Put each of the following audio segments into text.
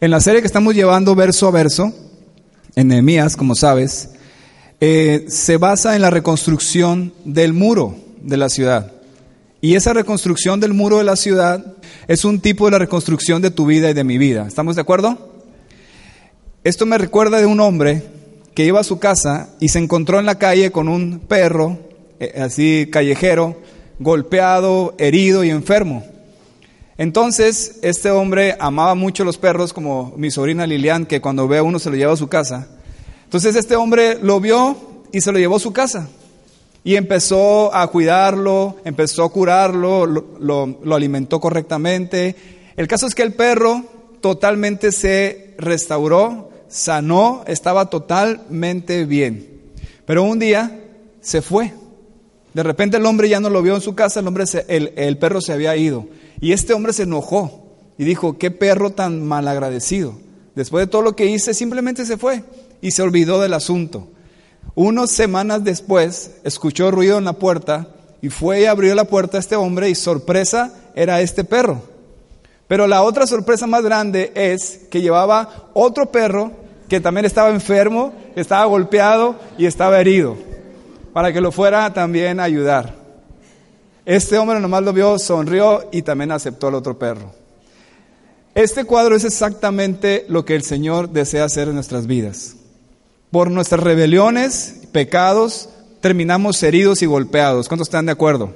En la serie que estamos llevando verso a verso, en Nehemías, como sabes, eh, se basa en la reconstrucción del muro de la ciudad. Y esa reconstrucción del muro de la ciudad es un tipo de la reconstrucción de tu vida y de mi vida. ¿Estamos de acuerdo? Esto me recuerda de un hombre que iba a su casa y se encontró en la calle con un perro, eh, así callejero, golpeado, herido y enfermo. Entonces, este hombre amaba mucho los perros, como mi sobrina Lilian, que cuando ve a uno se lo lleva a su casa. Entonces, este hombre lo vio y se lo llevó a su casa. Y empezó a cuidarlo, empezó a curarlo, lo, alimentó correctamente. El caso es que el perro totalmente se restauró, sanó, estaba totalmente bien. Pero un día se fue. De repente el hombre ya no lo vio en su casa, el, hombre el, el perro se había ido. Y este hombre se enojó y dijo, qué perro tan malagradecido. Después de todo lo que hice, simplemente se fue y se olvidó del asunto. Unas semanas después, escuchó ruido en la puerta y fue y abrió la puerta a este hombre y sorpresa era este perro. Pero la otra sorpresa más grande es que llevaba otro perro que también estaba enfermo, estaba golpeado y estaba herido para que lo fuera también a ayudar. Este hombre nomás lo vio, sonrió y también aceptó al otro perro. Este cuadro es exactamente lo que el Señor desea hacer en nuestras vidas. Por nuestras rebeliones, pecados, terminamos heridos y golpeados. ¿Cuántos están de acuerdo?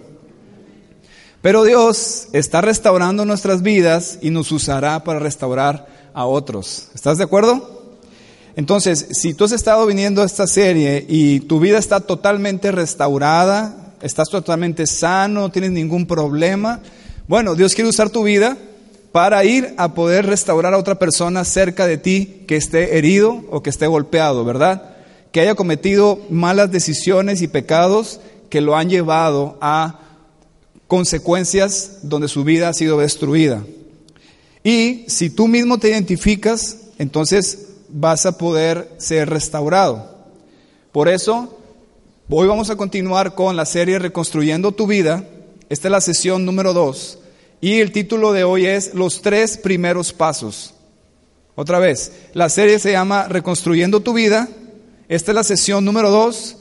Pero Dios está restaurando nuestras vidas y nos usará para restaurar a otros. ¿Estás de acuerdo? Entonces, si tú has estado viniendo a esta serie y tu vida está totalmente restaurada, estás totalmente sano, no tienes ningún problema, bueno, Dios quiere usar tu vida para ir a poder restaurar a otra persona cerca de ti que esté herido o que esté golpeado, ¿verdad? Que haya cometido malas decisiones y pecados que lo han llevado a consecuencias donde su vida ha sido destruida. Y si tú mismo te identificas, entonces vas a poder ser restaurado. Por eso, hoy vamos a continuar con la serie Reconstruyendo tu vida. Esta es la sesión número dos. Y el título de hoy es Los tres primeros pasos. Otra vez, la serie se llama Reconstruyendo tu vida. Esta es la sesión número dos.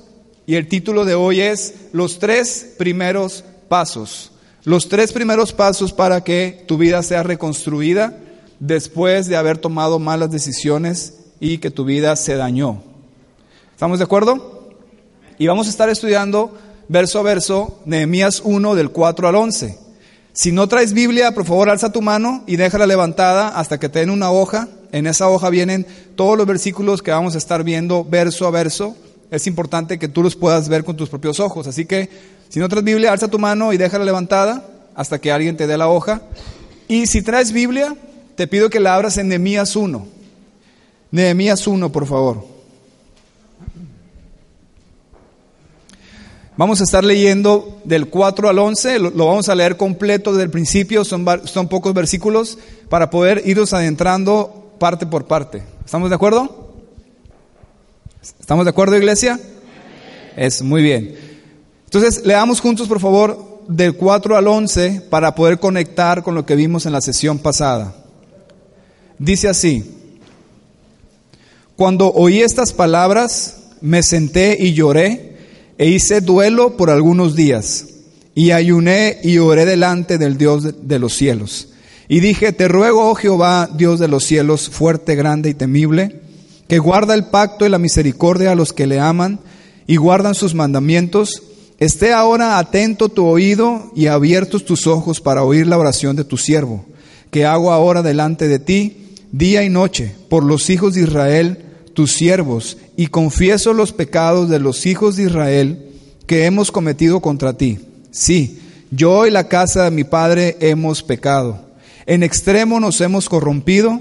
Y el título de hoy es Los tres primeros pasos. Los tres primeros pasos para que tu vida sea reconstruida después de haber tomado malas decisiones y que tu vida se dañó. ¿Estamos de acuerdo? Y vamos a estar estudiando verso a verso Nehemías 1 del 4 al 11. Si no traes Biblia, por favor alza tu mano y déjala levantada hasta que te den una hoja. En esa hoja vienen todos los versículos que vamos a estar viendo verso a verso. Es importante que tú los puedas ver con tus propios ojos. Así que si no traes Biblia, alza tu mano y déjala levantada hasta que alguien te dé la hoja. Y si traes Biblia, te pido que la abras en Nehemías 1. Nehemías 1, por favor. Vamos a estar leyendo del 4 al 11, lo, vamos a leer completo desde el principio, son, son pocos versículos, para poder irnos adentrando parte por parte. ¿Estamos de acuerdo? ¿Estamos de acuerdo, iglesia? Es muy bien. Entonces, leamos juntos, por favor, del 4 al 11 para poder conectar con lo que vimos en la sesión pasada. Dice así, cuando oí estas palabras, me senté y lloré e hice duelo por algunos días. Y ayuné y oré delante del Dios de los cielos. Y dije, te ruego, oh Jehová, Dios de los cielos, fuerte, grande y temible, que guarda el pacto y la misericordia a los que le aman y guardan sus mandamientos, esté ahora atento tu oído y abiertos tus ojos para oír la oración de tu siervo, que hago ahora delante de ti, día y noche, por los hijos de Israel, tus siervos, y confieso los pecados de los hijos de Israel que hemos cometido contra ti. Sí, yo y la casa de mi padre hemos pecado. En extremo nos hemos corrompido,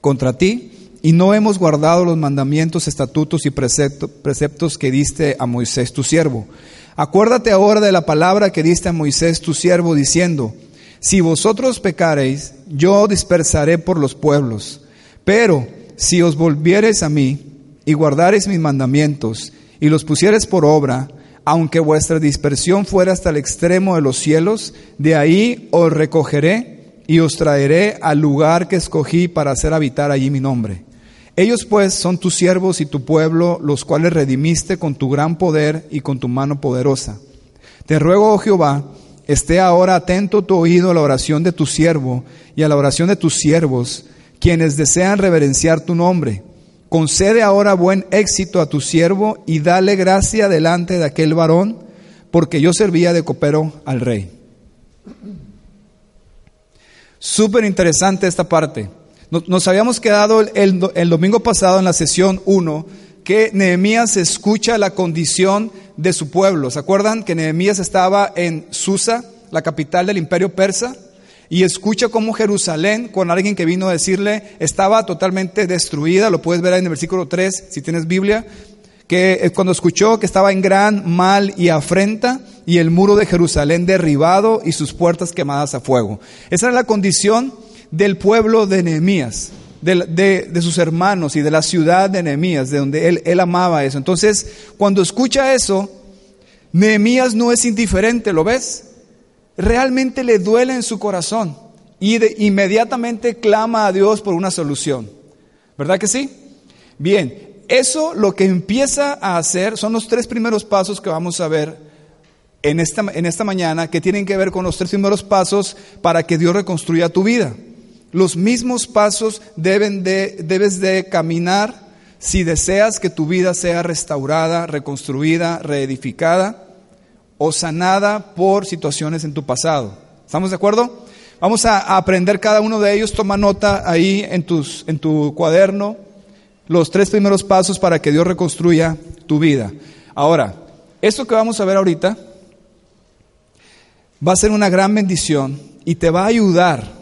contra ti y no hemos guardado los mandamientos, estatutos y preceptos que diste a Moisés tu siervo. Acuérdate ahora de la palabra que diste a Moisés tu siervo, diciendo, si vosotros pecareis, yo dispersaré por los pueblos. Pero si os volviereis a mí y guardareis mis mandamientos y los pusiereis por obra, aunque vuestra dispersión fuera hasta el extremo de los cielos, de ahí os recogeré y os traeré al lugar que escogí para hacer habitar allí mi nombre. Ellos pues son tus siervos y tu pueblo, los cuales redimiste con tu gran poder y con tu mano poderosa. Te ruego, oh Jehová, esté ahora atento tu oído a la oración de tu siervo y a la oración de tus siervos, quienes desean reverenciar tu nombre. Concede ahora buen éxito a tu siervo y dale gracia delante de aquel varón, porque yo servía de copero al rey. Súper interesante esta parte. Nos habíamos quedado el, domingo pasado en la sesión 1 que Nehemías escucha la condición de su pueblo. ¿Se acuerdan que Nehemías estaba en Susa, la capital del imperio persa? Y escucha cómo Jerusalén, con alguien que vino a decirle, estaba totalmente destruida. Lo puedes ver ahí en el versículo 3, si tienes Biblia. Que eh, cuando escuchó que estaba en gran mal y afrenta, y el muro de Jerusalén derribado y sus puertas quemadas a fuego. Esa era la condición del pueblo de Nehemías, de, sus hermanos y de la ciudad de Nehemías, de donde él, él amaba eso. Entonces, cuando escucha eso, Nehemías no es indiferente, ¿lo ves? Realmente le duele en su corazón y de, inmediatamente clama a Dios por una solución. ¿Verdad que sí? Bien, eso lo que empieza a hacer son los tres primeros pasos que vamos a ver en esta, en esta mañana, que tienen que ver con los tres primeros pasos para que Dios reconstruya tu vida. Los mismos pasos deben de, debes de caminar si deseas que tu vida sea restaurada, reconstruida, reedificada o sanada por situaciones en tu pasado. ¿Estamos de acuerdo? Vamos a aprender cada uno de ellos. Toma nota ahí en, tus, en tu cuaderno los tres primeros pasos para que Dios reconstruya tu vida. Ahora, esto que vamos a ver ahorita va a ser una gran bendición y te va a ayudar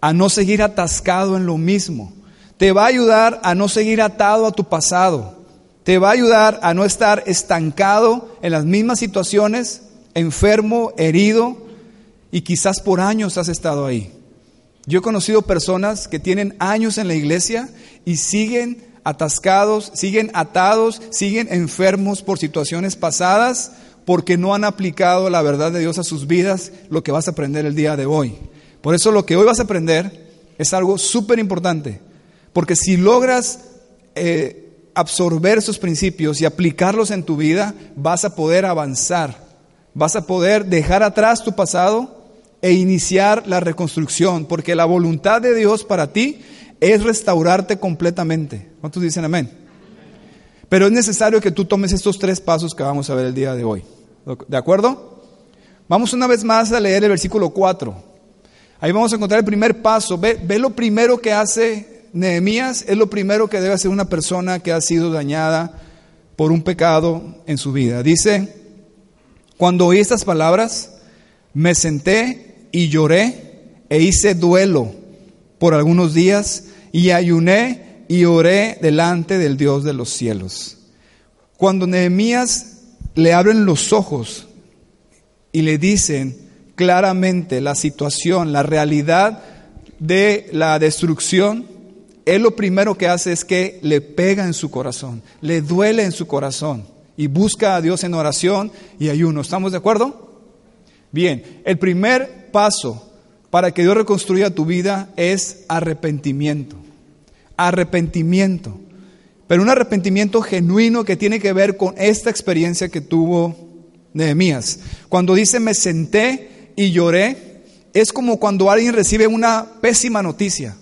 a no seguir atascado en lo mismo. Te va a ayudar a no seguir atado a tu pasado. Te va a ayudar a no estar estancado en las mismas situaciones, enfermo, herido, y quizás por años has estado ahí. Yo he conocido personas que tienen años en la iglesia y siguen atascados, siguen atados, siguen enfermos por situaciones pasadas porque no han aplicado la verdad de Dios a sus vidas, lo que vas a aprender el día de hoy. Por eso lo que hoy vas a aprender es algo súper importante, porque si logras eh, absorber esos principios y aplicarlos en tu vida, vas a poder avanzar, vas a poder dejar atrás tu pasado e iniciar la reconstrucción, porque la voluntad de Dios para ti es restaurarte completamente. ¿Cuántos dicen amén? Pero es necesario que tú tomes estos tres pasos que vamos a ver el día de hoy. ¿De acuerdo? Vamos una vez más a leer el versículo 4. Ahí vamos a encontrar el primer paso. Ve, lo primero que hace Nehemías, es lo primero que debe hacer una persona que ha sido dañada por un pecado en su vida. Dice, cuando oí estas palabras, me senté y lloré e hice duelo por algunos días y ayuné y oré delante del Dios de los cielos. Cuando Nehemías le abren los ojos y le dicen, claramente la situación, la realidad de la destrucción, él lo primero que hace es que le pega en su corazón, le duele en su corazón y busca a Dios en oración y ayuno. ¿Estamos de acuerdo? Bien, el primer paso para que Dios reconstruya tu vida es arrepentimiento. Arrepentimiento. Pero un arrepentimiento genuino que tiene que ver con esta experiencia que tuvo Nehemías. Cuando dice me senté y lloré es como cuando alguien recibe una pésima noticia.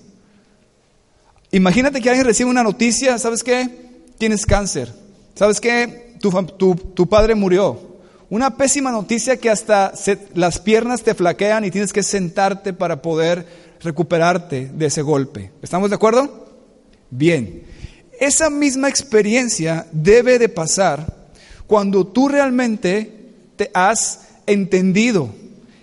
Imagínate que alguien recibe una noticia, ¿sabes qué? Tienes cáncer. ¿Sabes qué? Tu, padre murió. Una pésima noticia que hasta las piernas te flaquean y tienes que sentarte para poder recuperarte de ese golpe. ¿Estamos de acuerdo? Bien. Esa misma experiencia debe de pasar cuando tú realmente te has entendido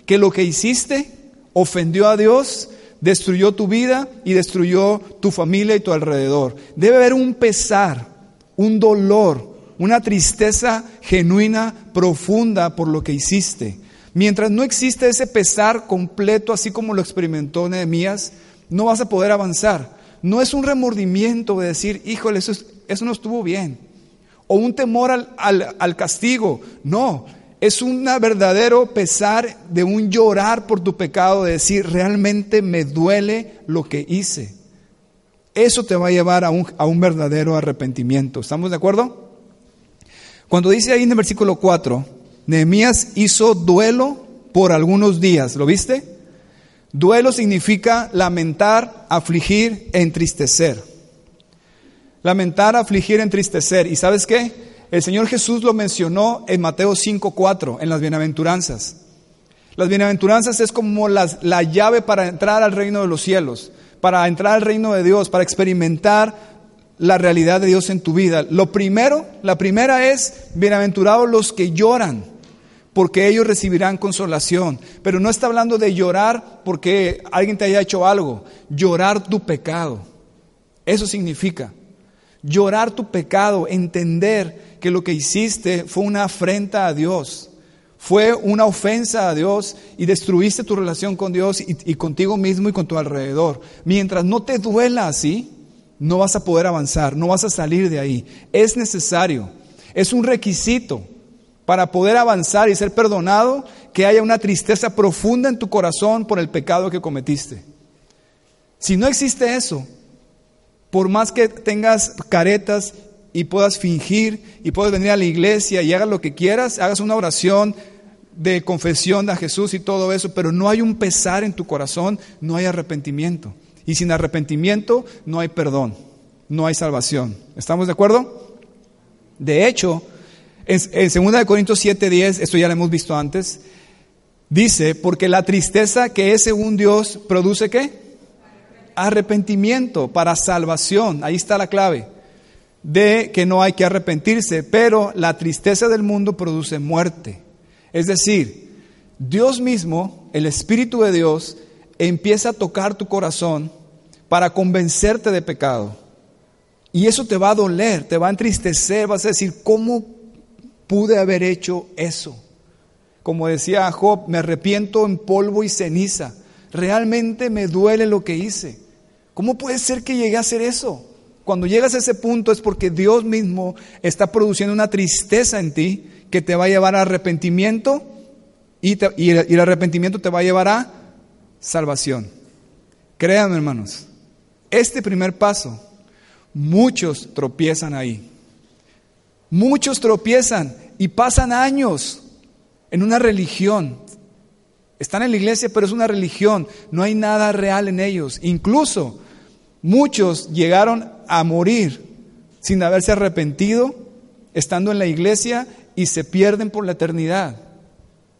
que lo que hiciste ofendió a Dios, destruyó tu vida y destruyó tu familia y tu alrededor. Debe haber un pesar, un dolor, una tristeza genuina, profunda por lo que hiciste. Mientras no existe ese pesar completo, así como lo experimentó Nehemías, no vas a poder avanzar. No es un remordimiento de decir, híjole, eso, eso no estuvo bien. O un temor al, al castigo. No, es un verdadero pesar de un llorar por tu pecado, de decir, realmente me duele lo que hice. Eso te va a llevar a un, a un verdadero arrepentimiento. ¿Estamos de acuerdo? Cuando dice ahí en el versículo 4, Nehemías hizo duelo por algunos días, ¿lo viste? Duelo significa lamentar, afligir, entristecer. Lamentar, afligir, entristecer. ¿Y sabes qué? El Señor Jesús lo mencionó en Mateo 5.4, en las bienaventuranzas. Las bienaventuranzas es como la llave para entrar al reino de los cielos, para entrar al reino de Dios, para experimentar la realidad de Dios en tu vida. Lo primero, la primera es, bienaventurados los que lloran, porque ellos recibirán consolación. Pero no está hablando de llorar porque alguien te haya hecho algo, llorar tu pecado. Eso significa llorar tu pecado, entender que lo que hiciste fue una afrenta a Dios, fue una ofensa a Dios y destruiste tu relación con Dios y, contigo mismo y con tu alrededor. Mientras no te duela así, no vas a poder avanzar, no vas a salir de ahí. Es necesario, es un requisito para poder avanzar y ser perdonado que haya una tristeza profunda en tu corazón por el pecado que cometiste. Si no existe eso, por más que tengas caretas y puedas fingir y puedas venir a la iglesia y hagas lo que quieras, hagas una oración de confesión a Jesús y todo eso, pero no hay un pesar en tu corazón, no hay arrepentimiento. Y sin arrepentimiento no hay perdón, no hay salvación. ¿Estamos de acuerdo? De hecho, en, en 2 Corintios 7:10, esto ya lo hemos visto antes, dice, porque la tristeza que es según Dios produce qué? Arrepentimiento para salvación. Ahí está la clave de que no hay que arrepentirse, pero la tristeza del mundo produce muerte. Es decir, Dios mismo, el Espíritu de Dios, empieza a tocar tu corazón para convencerte de pecado. Y eso te va a doler, te va a entristecer, vas a decir, ¿cómo pude haber hecho eso? Como decía Job, me arrepiento en polvo y ceniza. Realmente me duele lo que hice. ¿Cómo puede ser que llegué a hacer eso? Cuando llegas a ese punto es porque Dios mismo está produciendo una tristeza en ti que te va a llevar a arrepentimiento y, el, arrepentimiento te va a llevar a salvación. Créanme hermanos, este primer paso, muchos tropiezan ahí. Muchos tropiezan y pasan años en una religión. Están en la iglesia, pero es una religión. No hay nada real en ellos. Incluso muchos llegaron a morir sin haberse arrepentido, estando en la iglesia y se pierden por la eternidad.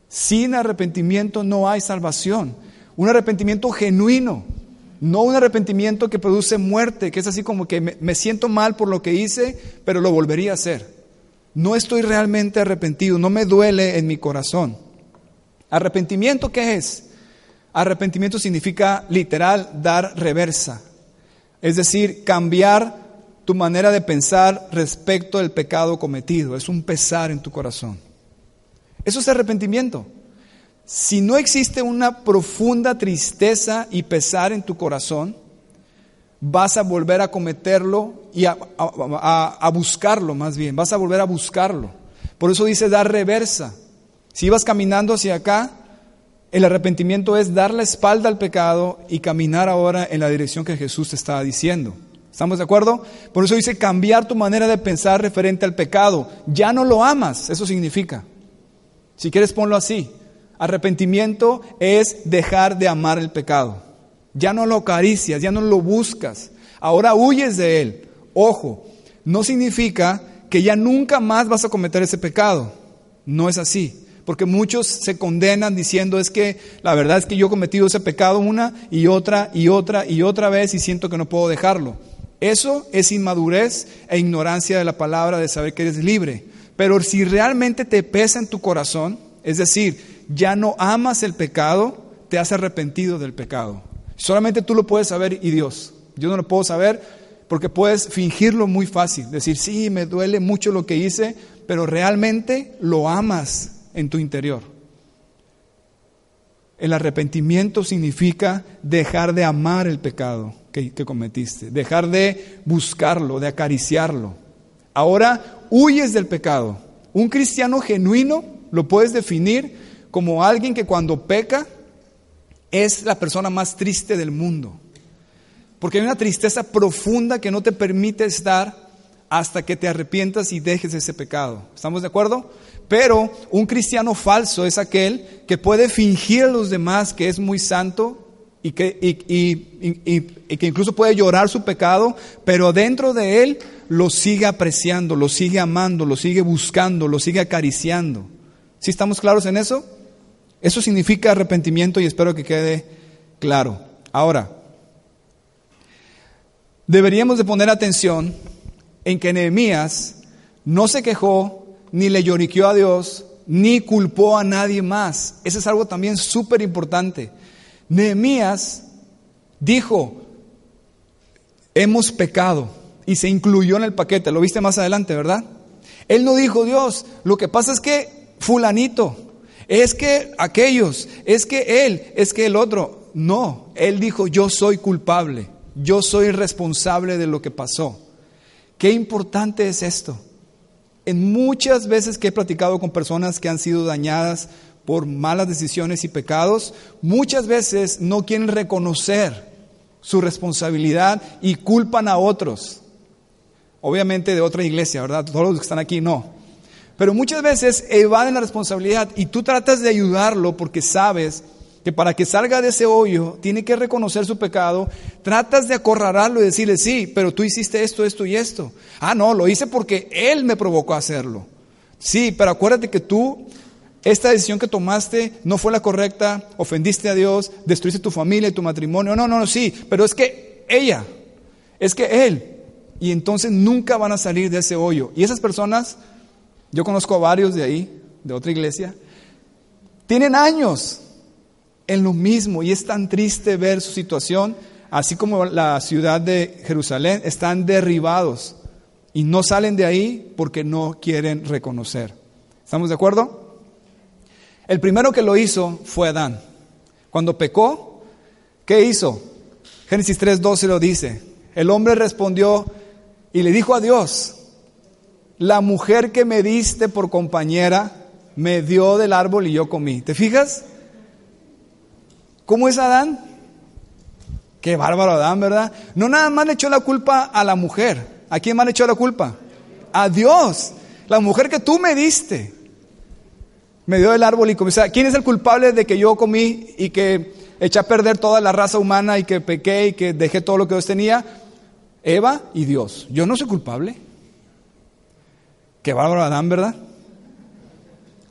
Sin arrepentimiento no hay salvación. Un arrepentimiento genuino, no un arrepentimiento que produce muerte, que es así como que me, siento mal por lo que hice, pero lo volvería a hacer. No estoy realmente arrepentido, no me duele en mi corazón. ¿Arrepentimiento qué es? Arrepentimiento significa literal dar reversa, es decir, cambiar tu manera de pensar respecto del pecado cometido. Es un pesar en tu corazón. Eso es arrepentimiento. Si no existe una profunda tristeza y pesar en tu corazón, vas a volver a cometerlo y a, buscarlo más bien, vas a volver a buscarlo. Por eso dice dar reversa. Si ibas caminando hacia acá, el arrepentimiento es dar la espalda al pecado y caminar ahora en la dirección que Jesús te estaba diciendo. ¿Estamos de acuerdo? Por eso dice cambiar tu manera de pensar referente al pecado. Ya no lo amas, eso significa. Si quieres ponlo así. Arrepentimiento es dejar de amar el pecado. Ya no lo acaricias, ya no lo buscas. Ahora huyes de él. Ojo, no significa que ya nunca más vas a cometer ese pecado. No es así porque muchos se condenan diciendo es que la verdad es que yo he cometido ese pecado una y otra y otra y otra vez y siento que no puedo dejarlo. Eso es inmadurez e ignorancia de la palabra de saber que eres libre. Pero si realmente te pesa en tu corazón, es decir, ya no amas el pecado, te has arrepentido del pecado. Solamente tú lo puedes saber y Dios. Yo no lo puedo saber porque puedes fingirlo muy fácil. Decir, sí, me duele mucho lo que hice, pero realmente lo amas en tu interior. El arrepentimiento significa dejar de amar el pecado que, que, cometiste, dejar de buscarlo, de acariciarlo. Ahora huyes del pecado. Un cristiano genuino lo puedes definir como alguien que cuando peca es la persona más triste del mundo. Porque hay una tristeza profunda que no te permite estar hasta que te arrepientas y dejes ese pecado. ¿Estamos de acuerdo? Pero un cristiano falso es aquel que puede fingir a los demás que es muy santo y que, incluso puede llorar su pecado, pero dentro de él lo sigue apreciando, lo sigue amando, lo sigue buscando, lo sigue acariciando. ¿Sí estamos claros en eso? Eso significa arrepentimiento y espero que quede claro. Ahora, deberíamos de poner atención en que Nehemías no se quejó, ni le lloriqueó a Dios, ni culpó a nadie más. Eso es algo también súper importante. Nehemías dijo, hemos pecado, y se incluyó en el paquete. Lo viste más adelante, ¿verdad? Él no dijo, Dios, lo que pasa es que fulanito, es que aquellos, es que él, es que el otro. No, él dijo, yo soy culpable, yo soy responsable de lo que pasó. Qué importante es esto. En muchas veces que he platicado con personas que han sido dañadas por malas decisiones y pecados, muchas veces no quieren reconocer su responsabilidad y culpan a otros. Obviamente de otra iglesia, ¿verdad? Todos los que están aquí no. Pero muchas veces evaden la responsabilidad y tú tratas de ayudarlo porque sabes que para que salga de ese hoyo tiene que reconocer su pecado, tratas de acorralarlo y decirle, sí, pero tú hiciste esto, esto y esto. Ah, no, lo hice porque él me provocó a hacerlo. Sí, pero acuérdate que tú, esta decisión que tomaste no fue la correcta, ofendiste a Dios, destruiste tu familia y tu matrimonio. No, no, no, sí, pero es que ella, es que él. Y entonces nunca van a salir de ese hoyo. Y esas personas yo conozco a varios de ahí, de otra iglesia. Tienen años en lo mismo y es tan triste ver su situación, así como la ciudad de Jerusalén, están derribados y no salen de ahí porque no quieren reconocer. ¿Estamos de acuerdo? El primero que lo hizo fue Adán. Cuando pecó, ¿qué hizo? Génesis 3:12 lo dice. El hombre respondió y le dijo a Dios, la mujer que me diste por compañera me dio del árbol y yo comí. ¿Te fijas? ¿Cómo es Adán? Qué bárbaro Adán, ¿verdad? No nada más le echó la culpa a la mujer. ¿A quién más le echó la culpa? A Dios. La mujer que tú me diste. Me dio del árbol y comí. ¿quién es el culpable de que yo comí y que eché a perder toda la raza humana y que pequé y que dejé todo lo que Dios tenía? Eva y Dios. Yo no soy culpable. Qué bárbaro Adán, ¿verdad?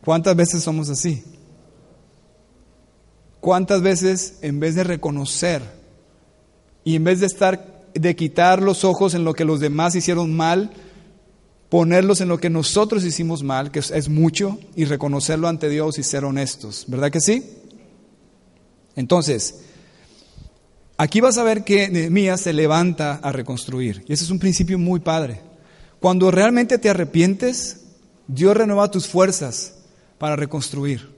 ¿Cuántas veces somos así? ¿Cuántas veces en vez de reconocer y en vez de estar de quitar los ojos en lo que los demás hicieron mal, ponerlos en lo que nosotros hicimos mal, que es mucho, y reconocerlo ante Dios y ser honestos, ¿verdad que sí? Entonces, aquí vas a ver que Nehemías se levanta a reconstruir, y ese es un principio muy padre. Cuando realmente te arrepientes, Dios renueva tus fuerzas para reconstruir.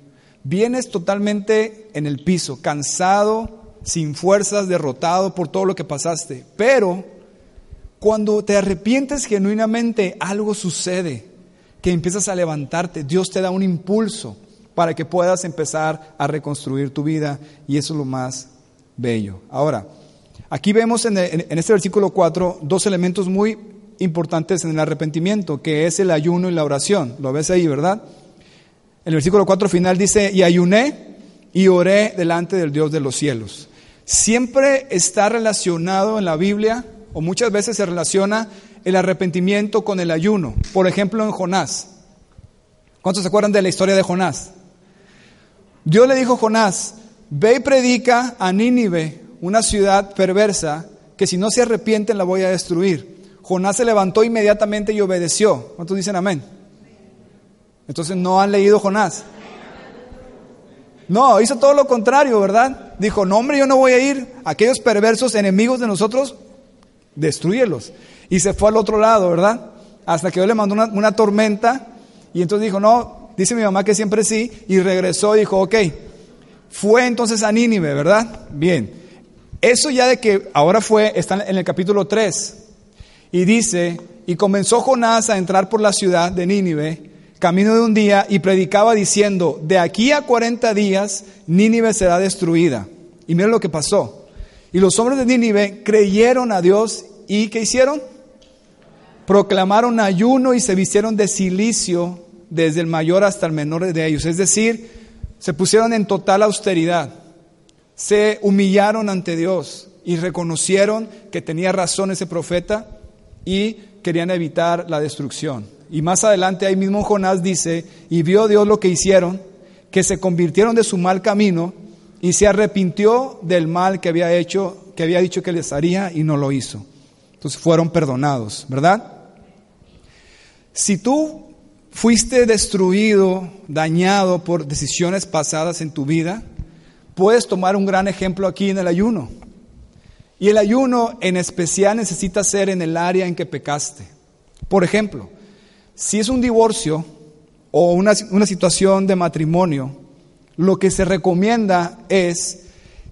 Vienes totalmente en el piso, cansado, sin fuerzas, derrotado por todo lo que pasaste. Pero cuando te arrepientes genuinamente, algo sucede, que empiezas a levantarte. Dios te da un impulso para que puedas empezar a reconstruir tu vida y eso es lo más bello. Ahora, aquí vemos en, este versículo 4 dos elementos muy importantes en el arrepentimiento, que es el ayuno y la oración. Lo ves ahí, ¿verdad? El versículo 4 final dice, y ayuné y oré delante del Dios de los cielos. Siempre está relacionado en la Biblia, o muchas veces se relaciona el arrepentimiento con el ayuno. Por ejemplo, en Jonás. ¿Cuántos se acuerdan de la historia de Jonás? Dios le dijo a Jonás, ve y predica a Nínive, una ciudad perversa, que si no se arrepienten la voy a destruir. Jonás se levantó inmediatamente y obedeció. ¿Cuántos dicen amén? Entonces no han leído Jonás. No, hizo todo lo contrario, ¿verdad? Dijo, no hombre, yo no voy a ir. Aquellos perversos enemigos de nosotros, destruyelos. Y se fue al otro lado, ¿verdad? Hasta que Dios le mandó una, una tormenta y entonces dijo, no, dice mi mamá que siempre sí, y regresó y dijo, ok, fue entonces a Nínive, ¿verdad? Bien, eso ya de que ahora fue, está en el capítulo 3, y dice, y comenzó Jonás a entrar por la ciudad de Nínive, camino de un día, y predicaba diciendo, de aquí a 40 días Nínive será destruida. Y miren lo que pasó. Y los hombres de Nínive creyeron a Dios y ¿qué hicieron? Proclamaron ayuno y se vistieron de silicio desde el mayor hasta el menor de ellos. Es decir, se pusieron en total austeridad, se humillaron ante Dios y reconocieron que tenía razón ese profeta y querían evitar la destrucción. Y más adelante ahí mismo Jonás dice, y vio Dios lo que hicieron, que se convirtieron de su mal camino y se arrepintió del mal que había hecho, que había dicho que les haría y no lo hizo. Entonces fueron perdonados, ¿verdad? Si tú fuiste destruido, dañado por decisiones pasadas en tu vida, puedes tomar un gran ejemplo aquí en el ayuno. Y el ayuno en especial necesita ser en el área en que pecaste. Por ejemplo, si es un divorcio o una, una situación de matrimonio, lo que se recomienda es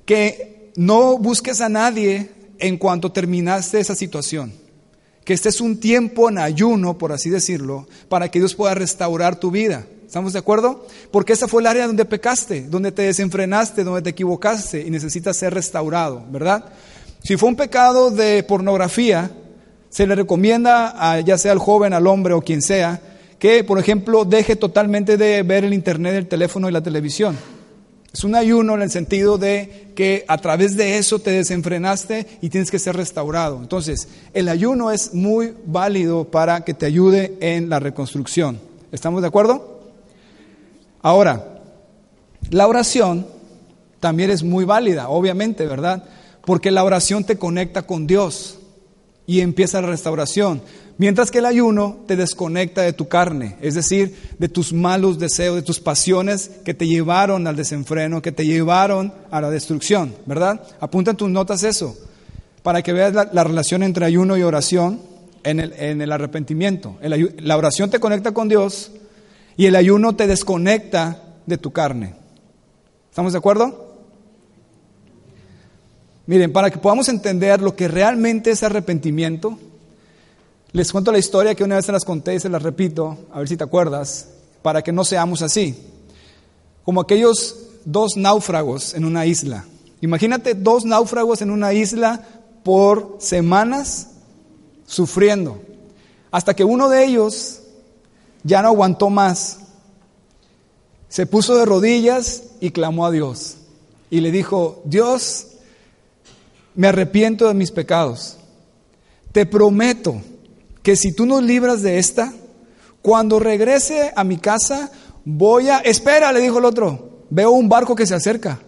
que no busques a nadie en cuanto terminaste esa situación que este es un tiempo en ayuno, por así decirlo, para que Dios pueda restaurar tu vida. ¿Estamos de acuerdo? Porque esa fue el área donde pecaste, donde te desenfrenaste, donde te equivocaste y necesitas ser restaurado, ¿verdad? Si fue un pecado de pornografía, se le recomienda a, ya sea al joven, al hombre o quien sea, que, por ejemplo, deje totalmente de ver el internet, el teléfono y la televisión. Es un ayuno en el sentido de que a través de eso te desenfrenaste y tienes que ser restaurado. Entonces, el ayuno es muy válido para que te ayude en la reconstrucción. ¿Estamos de acuerdo? Ahora, la oración también es muy válida, obviamente, ¿verdad? Porque la oración te conecta con Dios y empieza la restauración. Mientras que el ayuno te desconecta de tu carne, es decir, de tus malos deseos, de tus pasiones que te llevaron al desenfreno, que te llevaron a la destrucción, ¿verdad? Apunta en tus notas eso, para que veas la, relación entre ayuno y oración en el, arrepentimiento. la oración te conecta con Dios y el ayuno te desconecta de tu carne. ¿Estamos de acuerdo? Miren, para que podamos entender lo que realmente es arrepentimiento, les cuento la historia que una vez se las conté y se las repito, a ver si te acuerdas, para que no seamos así. Como aquellos dos náufragos en una isla. Imagínate dos náufragos en una isla por semanas sufriendo, hasta que uno de ellos ya no aguantó más. Se puso de rodillas y clamó a Dios. Y le dijo, Dios, me arrepiento de mis pecados. Te prometo que si tú nos libras de esta, cuando regrese a mi casa, voy a... Espera, le dijo el otro, veo un barco que se acerca.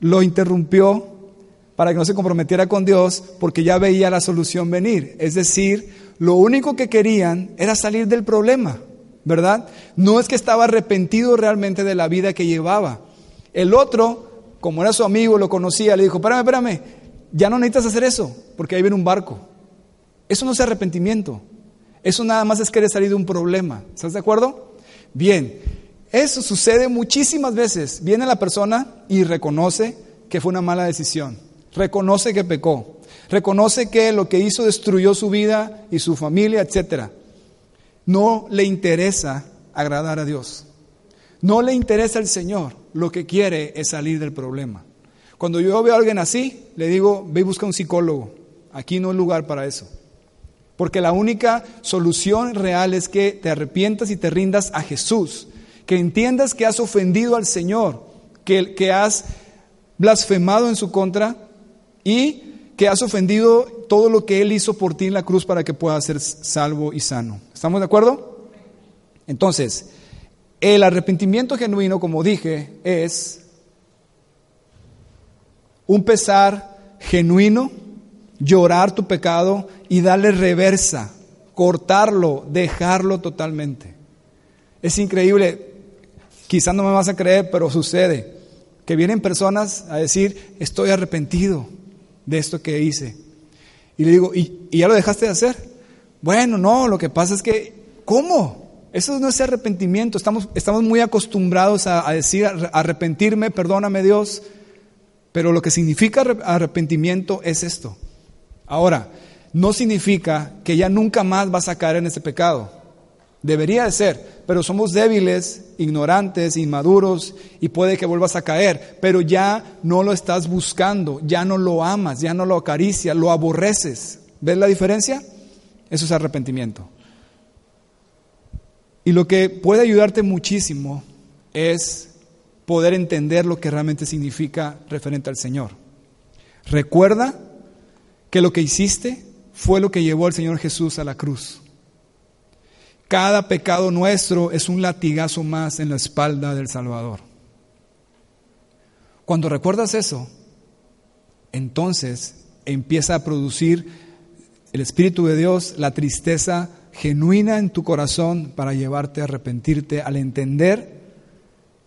Lo interrumpió para que no se comprometiera con Dios porque ya veía la solución venir. Es decir, lo único que querían era salir del problema, ¿verdad? No es que estaba arrepentido realmente de la vida que llevaba. El otro, como era su amigo, lo conocía, le dijo, espérame, espérame, ya no necesitas hacer eso, porque ahí viene un barco. Eso no es arrepentimiento. Eso nada más es querer salir de un problema. ¿Estás de acuerdo? Bien, eso sucede muchísimas veces. Viene la persona y reconoce que fue una mala decisión. Reconoce que pecó. Reconoce que lo que hizo destruyó su vida y su familia, etc. No le interesa agradar a Dios. No le interesa al Señor. Lo que quiere es salir del problema. Cuando yo veo a alguien así, le digo, ve y busca un psicólogo. Aquí no hay lugar para eso. Porque la única solución real es que te arrepientas y te rindas a Jesús. Que entiendas que has ofendido al Señor, que, que has blasfemado en su contra y que has ofendido todo lo que Él hizo por ti en la cruz para que puedas ser salvo y sano. ¿Estamos de acuerdo? Entonces, el arrepentimiento genuino, como dije, es un pesar genuino, llorar tu pecado y darle reversa, cortarlo, dejarlo totalmente. Es increíble. Quizás no me vas a creer, pero sucede. Que vienen personas a decir, estoy arrepentido de esto que hice. Y le digo, ¿y, ya lo dejaste de hacer? Bueno, no, lo que pasa es que, ¿cómo? Eso no es arrepentimiento. Estamos, estamos muy acostumbrados a, a decir, arrepentirme, perdóname Dios. Pero lo que significa arrepentimiento es esto. Ahora, no significa que ya nunca más vas a caer en ese pecado. Debería de ser, pero somos débiles, ignorantes, inmaduros y puede que vuelvas a caer, pero ya no lo estás buscando, ya no lo amas, ya no lo acaricias, lo aborreces. ¿Ves la diferencia? Eso es arrepentimiento. Y lo que puede ayudarte muchísimo es poder entender lo que realmente significa referente al Señor. Recuerda que lo que hiciste fue lo que llevó al Señor Jesús a la cruz. Cada pecado nuestro es un latigazo más en la espalda del Salvador. Cuando recuerdas eso, entonces empieza a producir el Espíritu de Dios la tristeza genuina en tu corazón para llevarte a arrepentirte al entender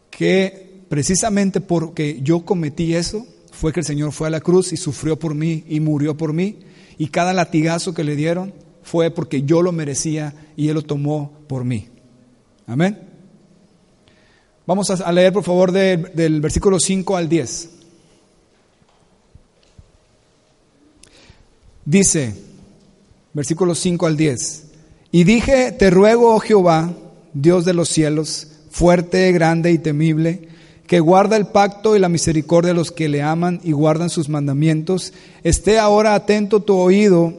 que precisamente porque yo cometí eso, fue que el Señor fue a la cruz y sufrió por mí y murió por mí, y cada latigazo que le dieron fue porque yo lo merecía y Él lo tomó por mí. Amén. Vamos a leer, por favor, del versículo 5 al 10. Dice, versículo 5 al 10, y dije, te ruego, oh Jehová, Dios de los cielos, fuerte, grande y temible, que guarda el pacto y la misericordia de los que le aman y guardan sus mandamientos, esté ahora atento tu oído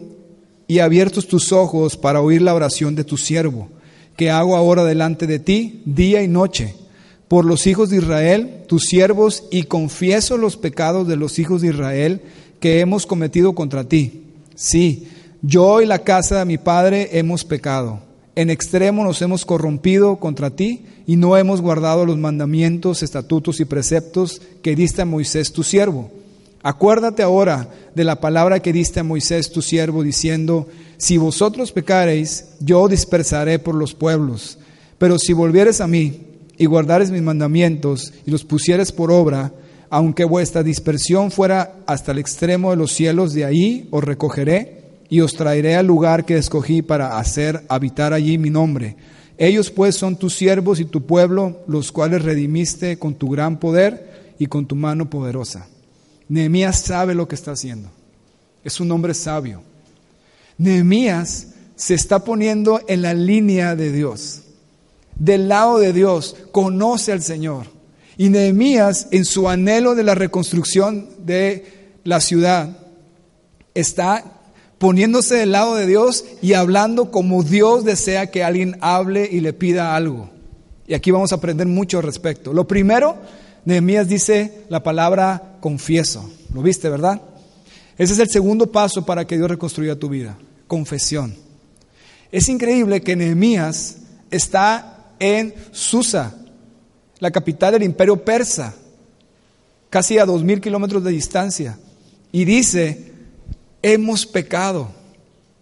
y abiertos tus ojos para oír la oración de tu siervo, que hago ahora delante de ti día y noche, por los hijos de Israel, tus siervos, y confieso los pecados de los hijos de Israel que hemos cometido contra ti. Sí, yo y la casa de mi padre hemos pecado. En extremo nos hemos corrompido contra ti y no hemos guardado los mandamientos, estatutos y preceptos que diste a Moisés tu siervo. Acuérdate ahora de la palabra que diste a Moisés tu siervo, diciendo, si vosotros pecareis, yo dispersaré por los pueblos. Pero si volvieres a mí y guardares mis mandamientos y los pusieres por obra, aunque vuestra dispersión fuera hasta el extremo de los cielos, de ahí os recogeré y os traeré al lugar que escogí para hacer habitar allí mi nombre. Ellos pues son tus siervos y tu pueblo, los cuales redimiste con tu gran poder y con tu mano poderosa. Nehemías sabe lo que está haciendo. Es un hombre sabio. Nehemías se está poniendo en la línea de Dios, del lado de Dios, conoce al Señor. Y Nehemías, en su anhelo de la reconstrucción de la ciudad, está poniéndose del lado de Dios y hablando como Dios desea que alguien hable y le pida algo. Y aquí vamos a aprender mucho al respecto. Lo primero Nehemías dice la palabra confieso. ¿Lo viste, verdad? Ese es el segundo paso para que Dios reconstruya tu vida. Confesión. Es increíble que Nehemías está en Susa, la capital del imperio persa, casi a dos mil kilómetros de distancia, y dice, hemos pecado,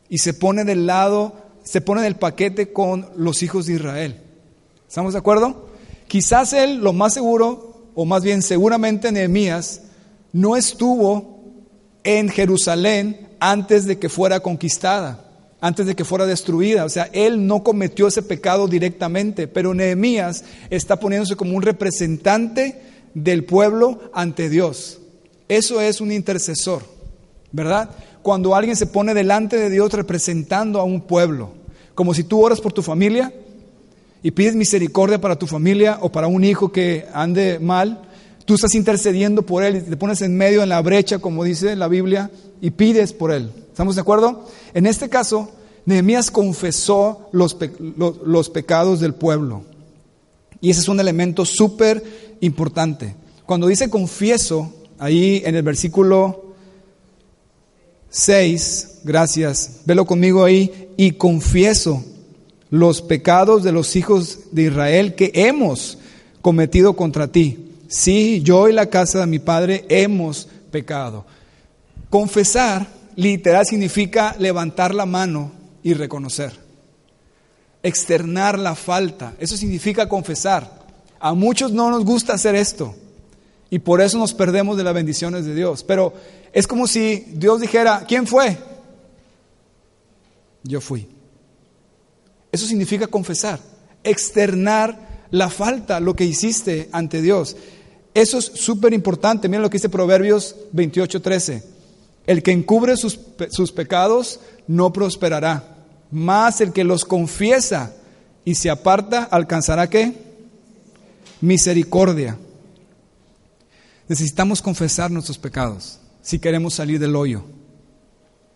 y se pone del lado, se pone del paquete con los hijos de Israel. ¿Estamos de acuerdo? Quizás él, lo más seguro, o más bien seguramente Nehemías, no estuvo en Jerusalén antes de que fuera conquistada, antes de que fuera destruida. O sea, él no cometió ese pecado directamente, pero Nehemías está poniéndose como un representante del pueblo ante Dios. Eso es un intercesor, ¿verdad? Cuando alguien se pone delante de Dios representando a un pueblo, como si tú oras por tu familia, y pides misericordia para tu familia o para un hijo que ande mal, tú estás intercediendo por él y te pones en medio en la brecha, como dice la Biblia, y pides por él. ¿Estamos de acuerdo? En este caso, Nehemías confesó los, los pecados del pueblo. Y ese es un elemento súper importante. Cuando dice confieso, ahí en el versículo 6, gracias, velo conmigo ahí, y confieso los pecados de los hijos de Israel que hemos cometido contra ti. Sí, yo y la casa de mi padre hemos pecado. Confesar literal significa levantar la mano y reconocer. Externar la falta. Eso significa confesar. A muchos no nos gusta hacer esto y por eso nos perdemos de las bendiciones de Dios. Pero es como si Dios dijera, ¿quién fue? Yo fui. Eso significa confesar, externar la falta, lo que hiciste ante Dios. Eso es súper importante. Miren lo que dice Proverbios 28, 13. El que encubre sus, sus pecados no prosperará, más el que los confiesa y se aparta alcanzará qué? Misericordia. Necesitamos confesar nuestros pecados si queremos salir del hoyo.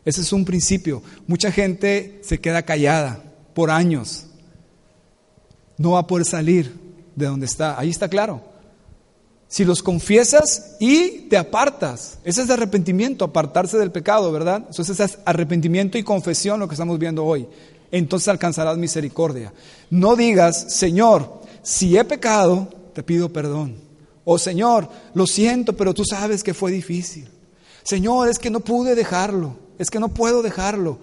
Ese es un principio. Mucha gente se queda callada por años. No va a poder salir de donde está. Ahí está claro. Si los confiesas y te apartas, ese es arrepentimiento, apartarse del pecado, ¿verdad? Eso es arrepentimiento y confesión lo que estamos viendo hoy. Entonces alcanzarás misericordia. No digas, Señor, si he pecado, te pido perdón. O Señor, lo siento, pero tú sabes que fue difícil. Señor, es que no pude dejarlo, es que no puedo dejarlo.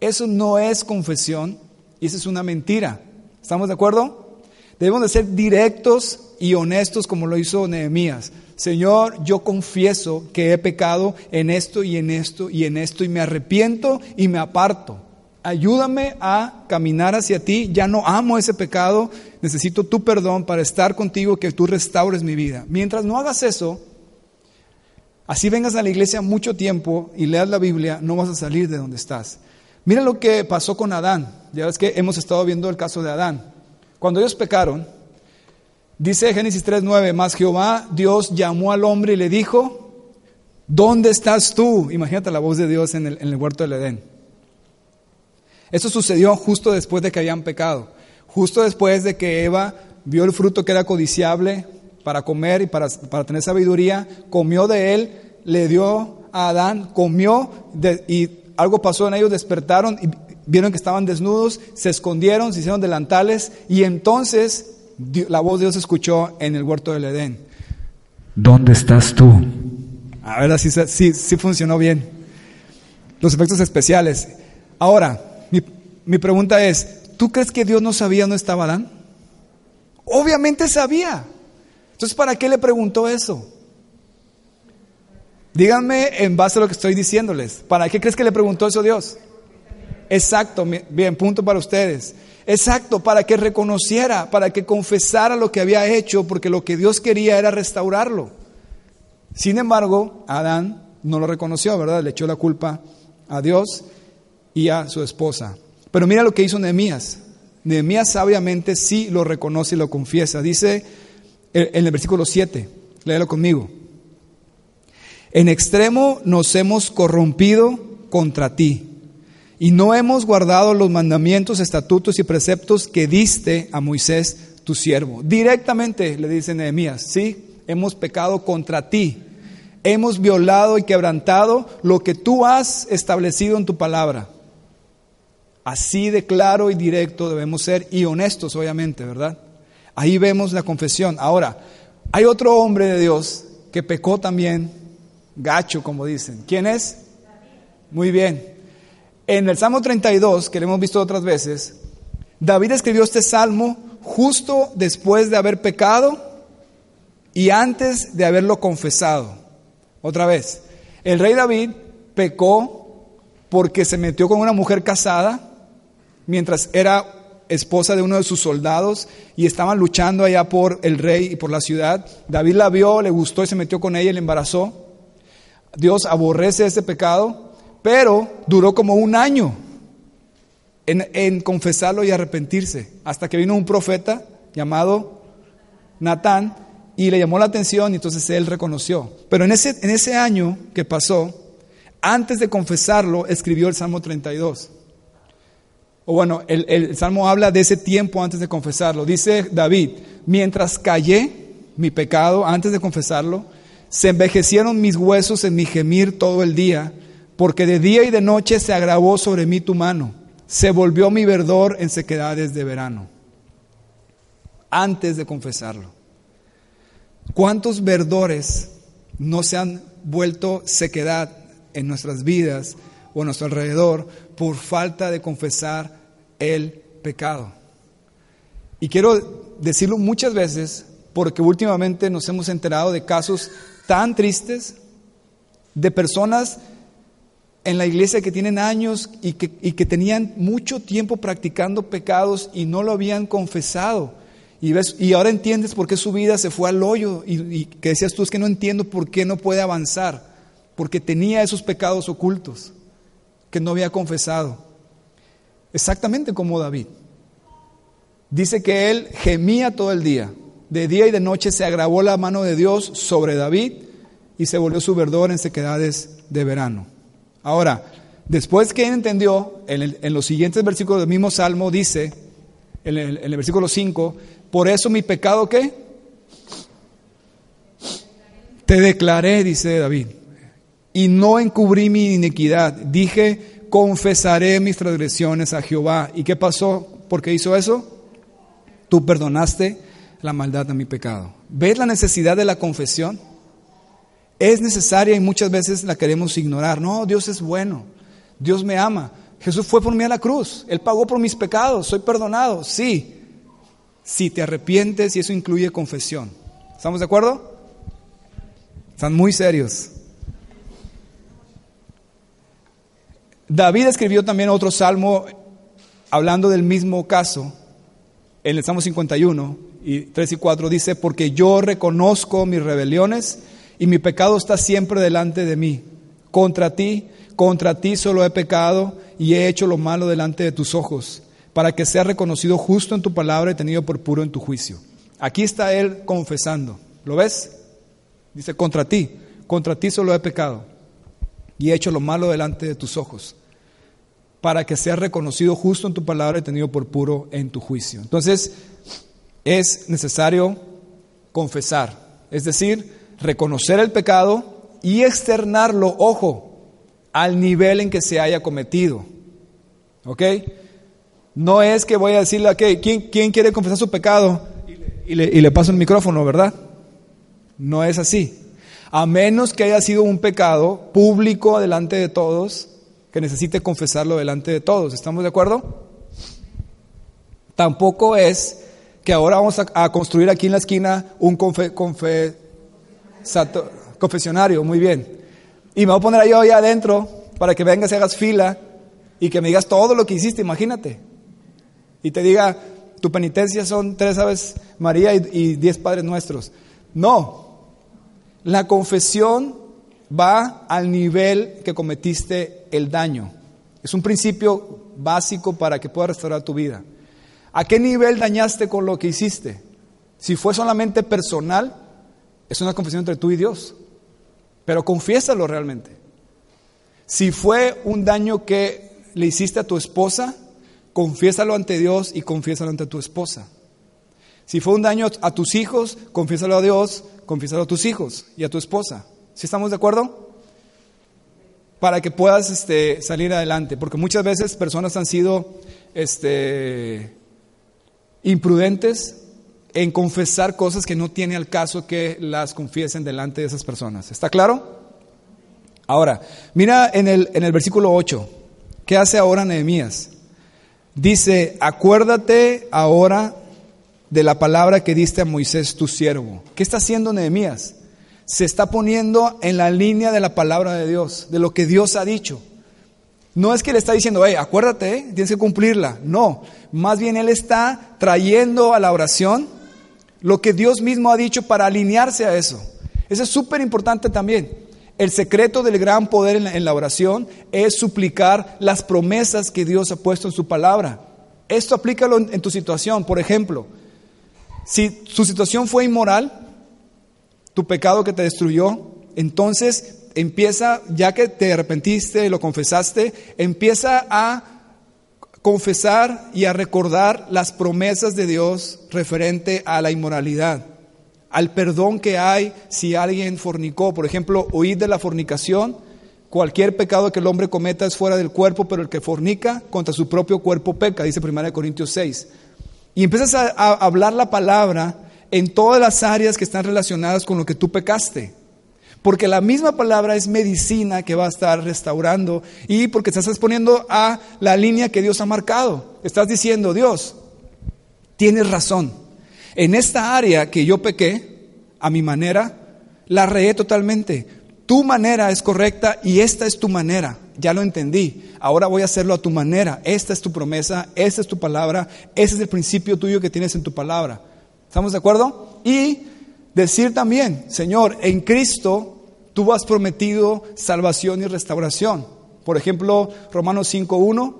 Eso no es confesión y eso es una mentira. ¿Estamos de acuerdo? Debemos de ser directos y honestos como lo hizo Nehemías. Señor, yo confieso que he pecado en esto y en esto y en esto y me arrepiento y me aparto. Ayúdame a caminar hacia ti. Ya no amo ese pecado. Necesito tu perdón para estar contigo, que tú restaures mi vida. Mientras no hagas eso, así vengas a la iglesia mucho tiempo y leas la Biblia, no vas a salir de donde estás. Mira lo que pasó con Adán. Ya ves que hemos estado viendo el caso de Adán. Cuando ellos pecaron, dice Génesis 3:9, más Jehová Dios llamó al hombre y le dijo, ¿dónde estás tú? Imagínate la voz de Dios en el, en el huerto del Edén. Eso sucedió justo después de que habían pecado, justo después de que Eva vio el fruto que era codiciable para comer y para, para tener sabiduría, comió de él, le dio a Adán, comió y algo pasó en ellos, despertaron y vieron que estaban desnudos, se escondieron, se hicieron delantales y entonces la voz de Dios se escuchó en el huerto del Edén. ¿Dónde estás tú? A ver, así sí, sí funcionó bien. Los efectos especiales. Ahora, mi, pregunta es, ¿tú crees que Dios no sabía dónde estaba Adán? Obviamente sabía. Entonces, ¿para qué le preguntó eso? Díganme en base a lo que estoy diciéndoles. ¿Para qué crees que le preguntó eso Dios? Exacto, bien, punto para ustedes. Exacto, para que reconociera, para que confesara lo que había hecho, porque lo que Dios quería era restaurarlo. Sin embargo, Adán no lo reconoció, ¿verdad? Le echó la culpa a Dios y a su esposa. Pero mira lo que hizo Nehemías. Nehemías sabiamente sí lo reconoce y lo confiesa. Dice en el versículo 7, léelo conmigo. En extremo nos hemos corrompido contra ti y no hemos guardado los mandamientos, estatutos y preceptos que diste a Moisés, tu siervo. Directamente le dice Nehemías, sí, hemos pecado contra ti, hemos violado y quebrantado lo que tú has establecido en tu palabra. Así de claro y directo debemos ser y honestos, obviamente, ¿verdad? Ahí vemos la confesión. Ahora, hay otro hombre de Dios que pecó también, gacho, como dicen. ¿Quién es? Muy bien, en el Salmo 32, que lo hemos visto otras veces, David escribió este salmo justo después de haber pecado y antes de haberlo confesado. Otra vez, el rey David pecó porque se metió con una mujer casada mientras era esposa de uno de sus soldados y estaban luchando allá por el rey y por la ciudad. David la vio, le gustó y se metió con ella y le embarazó. Dios aborrece ese pecado pero duró como un año en, confesarlo y arrepentirse, hasta que vino un profeta llamado Natán y le llamó la atención y entonces él reconoció. Pero en ese, en ese año que pasó, antes de confesarlo, escribió el Salmo 32. O bueno, el, Salmo habla de ese tiempo antes de confesarlo. Dice David, mientras callé mi pecado antes de confesarlo, se envejecieron mis huesos en mi gemir todo el día porque de día y de noche se agravó sobre mí tu mano, se volvió mi verdor en sequedades de verano, antes de confesarlo. ¿Cuántos verdores no se han vuelto sequedad en nuestras vidas o a nuestro alrededor por falta de confesar el pecado? Y quiero decirlo muchas veces porque últimamente nos hemos enterado de casos tan tristes de personas en la iglesia que tienen años y que, y que tenían mucho tiempo practicando pecados y no lo habían confesado. Y, ves, y ahora entiendes por qué su vida se fue al hoyo y, y que decías tú es que no entiendo por qué no puede avanzar, porque tenía esos pecados ocultos que no había confesado. Exactamente como David. Dice que él gemía todo el día. De día y de noche se agravó la mano de Dios sobre David y se volvió su verdor en sequedades de verano. Ahora, después que él entendió, en, los siguientes versículos del mismo Salmo dice, en el, en el versículo 5, por eso mi pecado qué? Te declaré, dice David, y no encubrí mi iniquidad. Dije, confesaré mis transgresiones a Jehová. ¿Y qué pasó? ¿Por qué hizo eso? Tú perdonaste la maldad de mi pecado. ¿Ves la necesidad de la confesión? Es necesaria y muchas veces la queremos ignorar. No, Dios es bueno. Dios me ama. Jesús fue por mí a la cruz. Él pagó por mis pecados. Soy perdonado. Sí. Si te arrepientes y eso incluye confesión. ¿Estamos de acuerdo? Están muy serios. David escribió también otro salmo hablando del mismo caso. En el Salmo 51 y 3 y 4 dice, porque yo reconozco mis rebeliones y mi pecado está siempre delante de mí. Contra ti, contra ti solo he pecado y he hecho lo malo delante de tus ojos, para que sea reconocido justo en tu palabra y tenido por puro en tu juicio. Aquí está él confesando. ¿Lo ves? Dice, contra ti, contra ti solo he pecado y he hecho lo malo delante de tus ojos, para que sea reconocido justo en tu palabra y tenido por puro en tu juicio. Entonces, es necesario confesar, es decir, reconocer el pecado y externarlo, ojo, al nivel en que se haya cometido. ¿Ok? No es que voy a decirle a que, ¿quién, quién quiere confesar su pecado? Y le, y le paso el micrófono, ¿verdad? No es así. A menos que haya sido un pecado público delante de todos, que necesite confesarlo delante de todos. ¿Estamos de acuerdo? Tampoco es que ahora vamos a, construir aquí en la esquina un confe- confe- confesionario, muy bien. Y me voy a poner yo ahí adentro para que vengas y hagas fila y que me digas todo lo que hiciste, imagínate. Y te diga, tu penitencia son tres aves María y, y diez Padres Nuestros. No, la confesión va al nivel que cometiste el daño. Es un principio básico para que puedas restaurar tu vida. ¿A qué nivel dañaste con lo que hiciste? Si fue solamente personal, es una confesión entre tú y Dios. Pero confiésalo realmente. Si fue un daño que le hiciste a tu esposa, confiésalo ante Dios y confiésalo ante tu esposa. Si fue un daño a tus hijos, confiésalo a Dios, confiésalo a tus hijos y a tu esposa. ¿Sí estamos de acuerdo? Para que puedas este, salir adelante, porque muchas veces personas han sido este, imprudentes en confesar cosas que no tiene al caso que las confiesen delante de esas personas. ¿Está claro? Ahora, mira en el, en el versículo 8, ¿qué hace ahora Nehemías? Dice, acuérdate ahora de la palabra que diste a Moisés tu siervo. ¿Qué está haciendo Nehemías? Se está poniendo en la línea de la palabra de Dios, de lo que Dios ha dicho. No es que le está diciendo, hey, acuérdate, ¿eh? tienes que cumplirla. No, más bien él está trayendo a la oración lo que Dios mismo ha dicho para alinearse a eso. Eso es súper importante también. El secreto del gran poder en la, oración es suplicar las promesas que Dios ha puesto en su palabra. Esto aplícalo en, tu situación. Por ejemplo, si tu situación fue inmoral, tu pecado que te destruyó, entonces empieza, ya que te arrepentiste, lo confesaste, empieza a confesar y a recordar las promesas de Dios referente a la inmoralidad, al perdón que hay si alguien fornicó. Por ejemplo, oíd de la fornicación. Cualquier pecado que el hombre cometa es fuera del cuerpo, pero el que fornica contra su propio cuerpo peca, dice 1 Corintios 6. Y empiezas a, a hablar la palabra en todas las áreas que están relacionadas con lo que tú pecaste. Porque la misma palabra es medicina que va a estar restaurando y porque estás poniendo a la línea que Dios ha marcado. Estás diciendo, Dios, tienes razón. En esta área que yo pequé, a mi manera, la reé totalmente. Tu manera es correcta y esta es tu manera. Ya lo entendí. Ahora voy a hacerlo a tu manera. Esta es tu promesa, esta es tu palabra, ese es el principio tuyo que tienes en tu palabra. ¿Estamos de acuerdo? Y decir también, Señor, en Cristo tú has prometido salvación y restauración. Por ejemplo, Romanos 5.1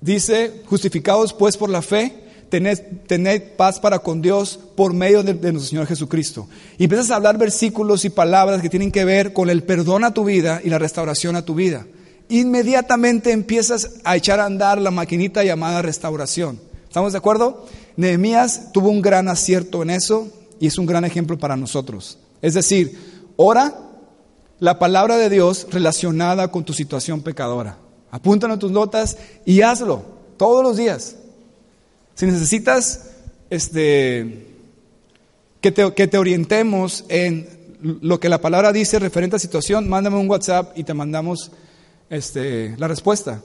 dice, justificados pues por la fe, tened, paz para con Dios por medio de, nuestro Señor Jesucristo. Y empiezas a hablar versículos y palabras que tienen que ver con el perdón a tu vida y la restauración a tu vida. Inmediatamente empiezas a echar a andar la maquinita llamada restauración. ¿Estamos de acuerdo? Nehemías tuvo un gran acierto en eso y es un gran ejemplo para nosotros. Es decir, ora la palabra de Dios relacionada con tu situación pecadora. Apúntalo en tus notas y hazlo todos los días. Si necesitas este, que, te, que te orientemos en lo que la palabra dice referente a situación, mándame un WhatsApp y te mandamos este, la respuesta.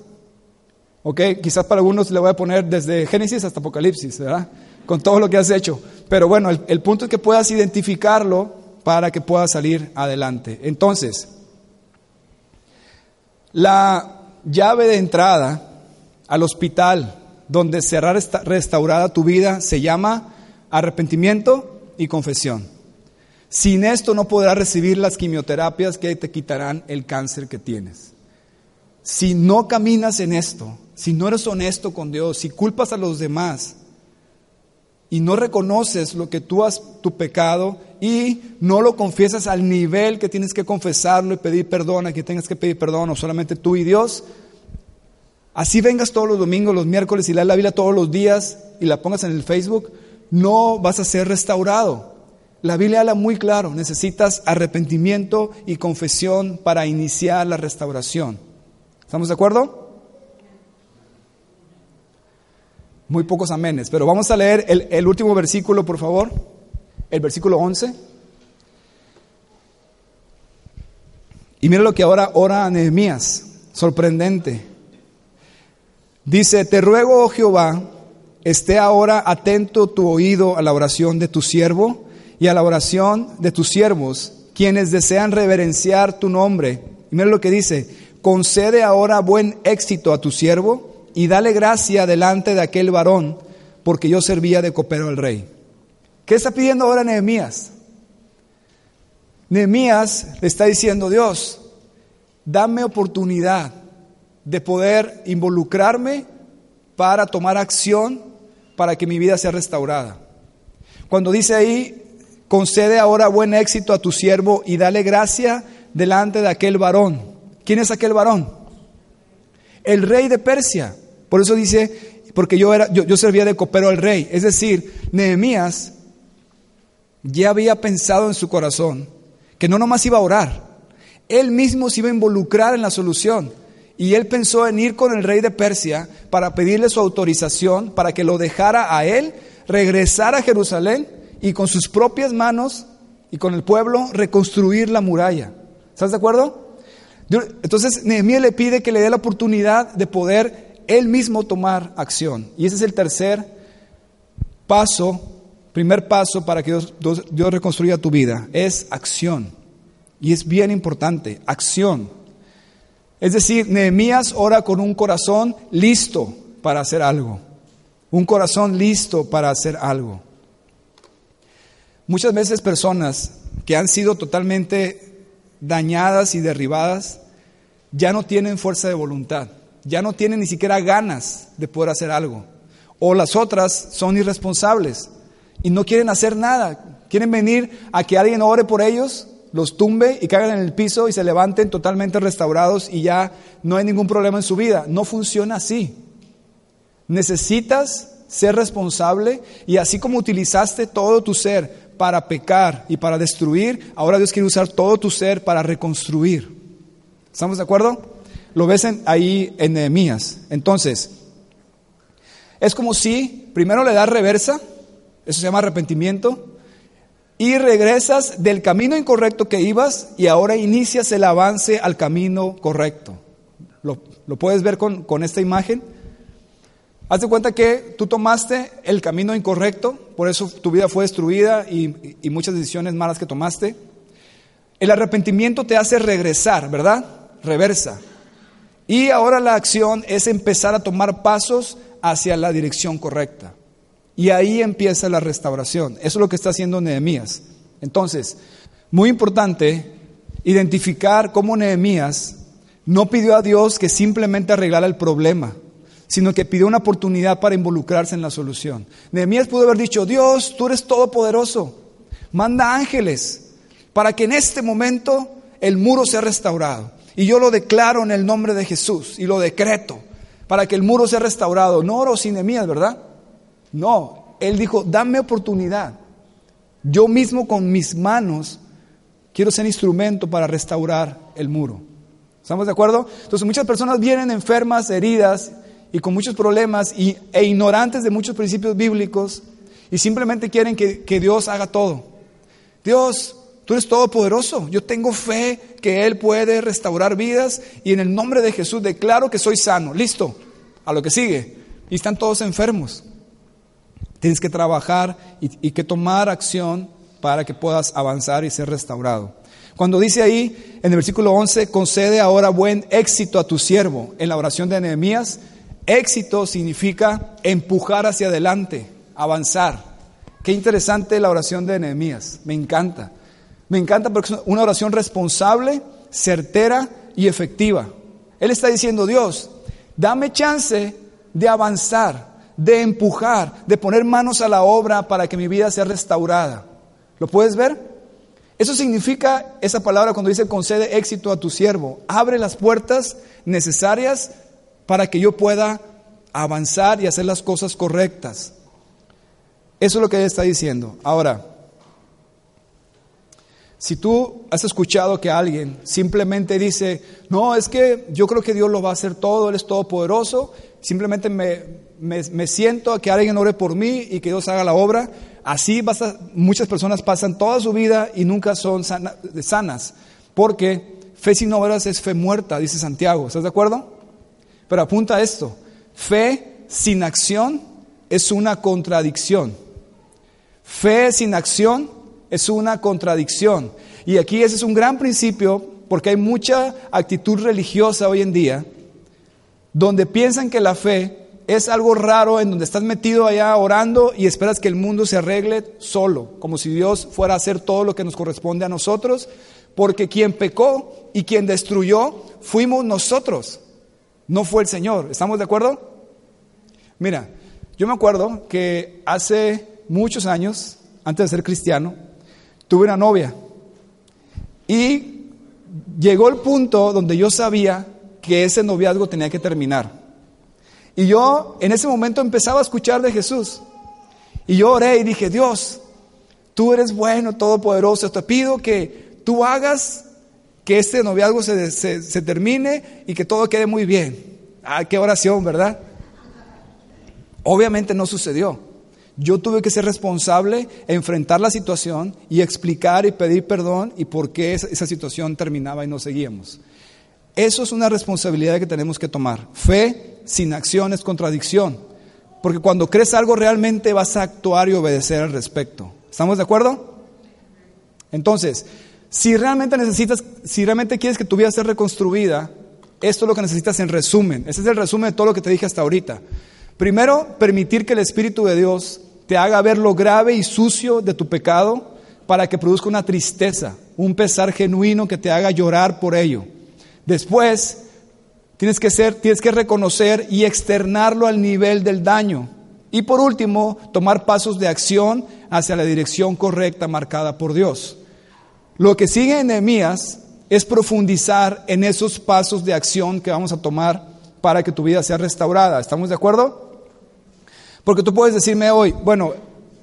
Ok, quizás para algunos le voy a poner desde Génesis hasta Apocalipsis, ¿verdad? Con todo lo que has hecho. Pero bueno, el, punto es que puedas identificarlo para que puedas salir adelante. Entonces, la llave de entrada al hospital donde será restaurada tu vida se llama arrepentimiento y confesión. Sin esto no podrás recibir las quimioterapias que te quitarán el cáncer que tienes. Si no caminas en esto, si no eres honesto con Dios, si culpas a los demás y no reconoces lo que tú has, tu pecado y no lo confiesas al nivel que tienes que confesarlo y pedir perdón, a que tengas que pedir perdón, o solamente tú y Dios, Así vengas todos los domingos, los miércoles y leas la Biblia todos los días y la pongas en el Facebook, no vas a ser restaurado. La Biblia habla muy claro, necesitas arrepentimiento y confesión para iniciar la restauración. ¿Estamos de acuerdo? Muy pocos amenes, pero vamos a leer el, último versículo, por favor, el versículo 11. Y mira lo que ahora ora Nehemías, sorprendente. Dice, te ruego, oh Jehová, esté ahora atento tu oído a la oración de tu siervo y a la oración de tus siervos, quienes desean reverenciar tu nombre. Y mira lo que dice, concede ahora buen éxito a tu siervo y dale gracia delante de aquel varón, porque yo servía de copero al rey. ¿Qué está pidiendo ahora Nehemías? Nehemías le está diciendo, Dios, dame oportunidad de poder involucrarme para tomar acción para que mi vida sea restaurada. Cuando dice ahí, concede ahora buen éxito a tu siervo y dale gracia delante de aquel varón. ¿Quién es aquel varón? El rey de Persia. Por eso dice, porque yo, era, yo, yo servía de copero al rey. Es decir, Nehemías ya había pensado en su corazón que no nomás iba a orar, él mismo se iba a involucrar en la solución. Y él pensó en ir con el rey de Persia para pedirle su autorización para que lo dejara a él, regresar a Jerusalén y con sus propias manos y con el pueblo reconstruir la muralla. ¿Estás de acuerdo? Entonces Nehemías le pide que le dé la oportunidad de poder él mismo tomar acción. Y ese es el tercer paso, primer paso para que Dios, reconstruya tu vida, es acción. Y es bien importante, acción. Es decir, Nehemías ora con un corazón listo para hacer algo. Un corazón listo para hacer algo. Muchas veces personas que han sido totalmente dañadas y derribadas ya no tienen fuerza de voluntad, ya no tienen ni siquiera ganas de poder hacer algo. O las otras son irresponsables y no quieren hacer nada. Quieren venir a que alguien ore por ellos los tumbe y caigan en el piso y se levanten totalmente restaurados y ya no hay ningún problema en su vida. No funciona así. Necesitas ser responsable y así como utilizaste todo tu ser para pecar y para destruir, ahora Dios quiere usar todo tu ser para reconstruir. ¿Estamos de acuerdo? Lo ves ahí en Nehemías. Entonces, es como si primero le das reversa, eso se llama arrepentimiento, y regresas del camino incorrecto que ibas y ahora inicias el avance al camino correcto. ¿Lo, puedes ver con, esta imagen? Haz de cuenta que tú tomaste el camino incorrecto, por eso tu vida fue destruida y, y muchas decisiones malas que tomaste. El arrepentimiento te hace regresar, ¿verdad? Reversa. Y ahora la acción es empezar a tomar pasos hacia la dirección correcta. Y ahí empieza la restauración. Eso es lo que está haciendo Nehemías. Entonces, muy importante identificar cómo Nehemías no pidió a Dios que simplemente arreglara el problema, sino que pidió una oportunidad para involucrarse en la solución. Nehemías pudo haber dicho, Dios, tú eres todopoderoso, manda ángeles para que en este momento el muro sea restaurado. Y yo lo declaro en el nombre de Jesús y lo decreto para que el muro sea restaurado. No oro sin Nehemías, ¿verdad? No, él dijo, dame oportunidad. Yo mismo con mis manos quiero ser instrumento para restaurar el muro. ¿Estamos de acuerdo? Entonces muchas personas vienen enfermas, heridas y con muchos problemas y, e ignorantes de muchos principios bíblicos y simplemente quieren que, que Dios haga todo. Dios, tú eres todopoderoso. Yo tengo fe que Él puede restaurar vidas y en el nombre de Jesús declaro que soy sano. Listo, a lo que sigue. Y están todos enfermos. Tienes que trabajar y, y que tomar acción para que puedas avanzar y ser restaurado. Cuando dice ahí en el versículo 11, concede ahora buen éxito a tu siervo, en la oración de Nehemías, éxito significa empujar hacia adelante, avanzar. Qué interesante la oración de Nehemías, me encanta. Me encanta porque es una oración responsable, certera y efectiva. Él está diciendo, Dios, dame chance de avanzar, de empujar, de poner manos a la obra para que mi vida sea restaurada. ¿Lo puedes ver? Eso significa esa palabra cuando dice concede éxito a tu siervo. Abre las puertas necesarias para que yo pueda avanzar y hacer las cosas correctas. Eso es lo que él está diciendo. Ahora, si tú has escuchado que alguien simplemente dice, no, es que yo creo que Dios lo va a hacer todo, Él es todopoderoso, simplemente me, me, siento a que alguien ore por mí y que Dios haga la obra, así muchas personas pasan toda su vida y nunca son sanas, porque fe sin obras es fe muerta, dice Santiago, ¿estás de acuerdo? Pero apunta a esto, fe sin acción es una contradicción. Fe sin acción es una contradicción. Y aquí ese es un gran principio porque hay mucha actitud religiosa hoy en día donde piensan que la fe es algo raro en donde estás metido allá orando y esperas que el mundo se arregle solo, como si Dios fuera a hacer todo lo que nos corresponde a nosotros, porque quien pecó y quien destruyó fuimos nosotros, no fue el Señor. ¿Estamos de acuerdo? Mira, yo me acuerdo que hace muchos años, antes de ser cristiano, tuve una novia y llegó el punto donde yo sabía que ese noviazgo tenía que terminar. Y yo en ese momento empezaba a escuchar de Jesús. Y yo oré y dije, Dios, tú eres bueno, todopoderoso, te pido que tú hagas que este noviazgo se, se termine y que todo quede muy bien. Ah, qué oración, ¿verdad? Obviamente no sucedió. Yo tuve que ser responsable, enfrentar la situación y explicar y pedir perdón y por qué esa situación terminaba y no seguíamos. Eso es una responsabilidad que tenemos que tomar. Fe sin acción es contradicción. Porque cuando crees algo realmente vas a actuar y obedecer al respecto. ¿Estamos de acuerdo? Entonces, si realmente necesitas, si realmente quieres que tu vida sea reconstruida, esto es lo que necesitas en resumen. Ese es el resumen de todo lo que te dije hasta ahorita. Primero, permitir que el Espíritu de Dios te haga ver lo grave y sucio de tu pecado para que produzca una tristeza, un pesar genuino que te haga llorar por ello. Después, tienes que, ser, tienes que reconocer y externarlo al nivel del daño. Y por último, tomar pasos de acción hacia la dirección correcta marcada por Dios. Lo que sigue en Nehemías es profundizar en esos pasos de acción que vamos a tomar para que tu vida sea restaurada. ¿Estamos de acuerdo? Porque tú puedes decirme hoy, bueno,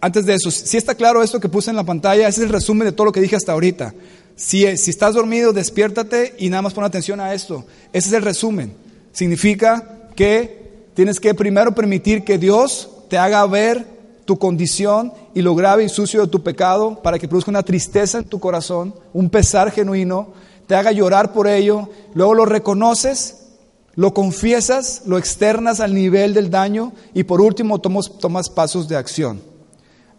antes de eso, si está claro esto que puse en la pantalla, ese es el resumen de todo lo que dije hasta ahorita. Si, si estás dormido, despiértate y nada más pon atención a esto. Ese es el resumen. Significa que tienes que primero permitir que Dios te haga ver tu condición y lo grave y sucio de tu pecado para que produzca una tristeza en tu corazón, un pesar genuino, te haga llorar por ello, luego lo reconoces, lo confiesas, lo externas al nivel del daño y por último tomas, tomas pasos de acción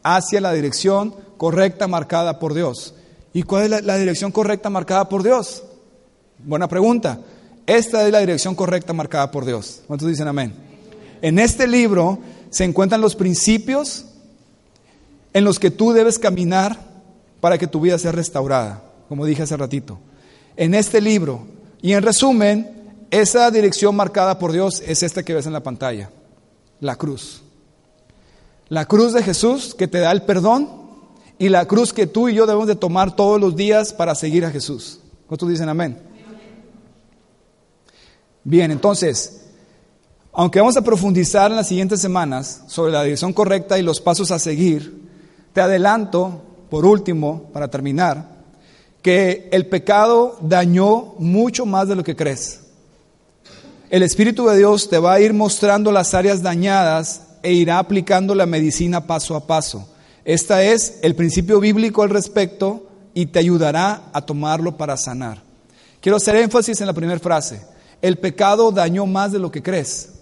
hacia la dirección correcta marcada por Dios. ¿Y cuál es la, la dirección correcta marcada por Dios? Buena pregunta. Esta es la dirección correcta marcada por Dios. ¿Cuántos dicen amén? En este libro se encuentran los principios en los que tú debes caminar para que tu vida sea restaurada, como dije hace ratito. En este libro, y en resumen, esa dirección marcada por Dios es esta que ves en la pantalla, la cruz. La cruz de Jesús que te da el perdón y la cruz que tú y yo debemos de tomar todos los días para seguir a Jesús. ¿Cuántos dicen amén? Bien, entonces, aunque vamos a profundizar en las siguientes semanas sobre la dirección correcta y los pasos a seguir, te adelanto, por último, para terminar, que el pecado dañó mucho más de lo que crees. El Espíritu de Dios te va a ir mostrando las áreas dañadas e irá aplicando la medicina paso a paso. Este es el principio bíblico al respecto y te ayudará a tomarlo para sanar. Quiero hacer énfasis en la primera frase. El pecado dañó más de lo que crees.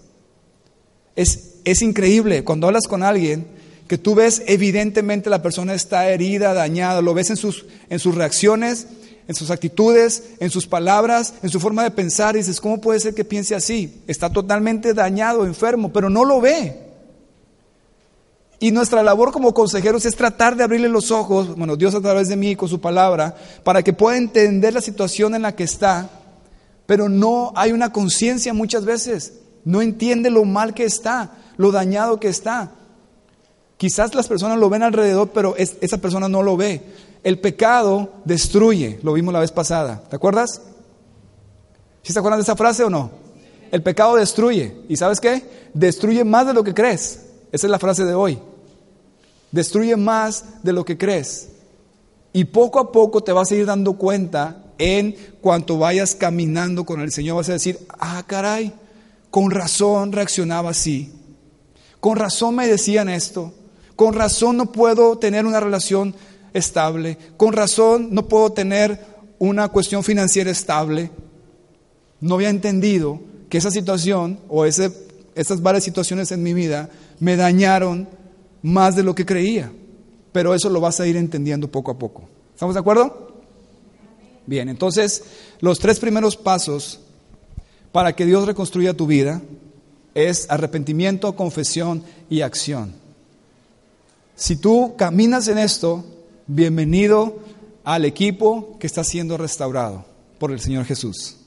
Es, es increíble cuando hablas con alguien que tú ves evidentemente la persona está herida, dañada, lo ves en sus, en sus reacciones, en sus actitudes, en sus palabras, en su forma de pensar, y dices, ¿cómo puede ser que piense así? Está totalmente dañado, enfermo, pero no lo ve. Y nuestra labor como consejeros es tratar de abrirle los ojos, bueno, Dios a través de mí con su palabra, para que pueda entender la situación en la que está, pero no hay una conciencia muchas veces, no entiende lo mal que está, lo dañado que está. Quizás las personas lo ven alrededor, pero esa persona no lo ve. El pecado destruye, lo vimos la vez pasada. ¿Te acuerdas? ¿Sí se acuerdan de esa frase o no? El pecado destruye. ¿Y sabes qué? Destruye más de lo que crees. Esa es la frase de hoy. Destruye más de lo que crees. Y poco a poco te vas a ir dando cuenta en cuanto vayas caminando con el Señor. Vas a decir, ah, caray, con razón reaccionaba así. Con razón me decían esto. Con razón no puedo tener una relación estable. Con razón no puedo tener una cuestión financiera estable. No había entendido que esa situación o ese, esas varias situaciones en mi vida me dañaron más de lo que creía. Pero eso lo vas a ir entendiendo poco a poco. ¿Estamos de acuerdo? Bien, entonces los tres primeros pasos para que Dios reconstruya tu vida es arrepentimiento, confesión y acción. Si tú caminas en esto, bienvenido al equipo que está siendo restaurado por el Señor Jesús.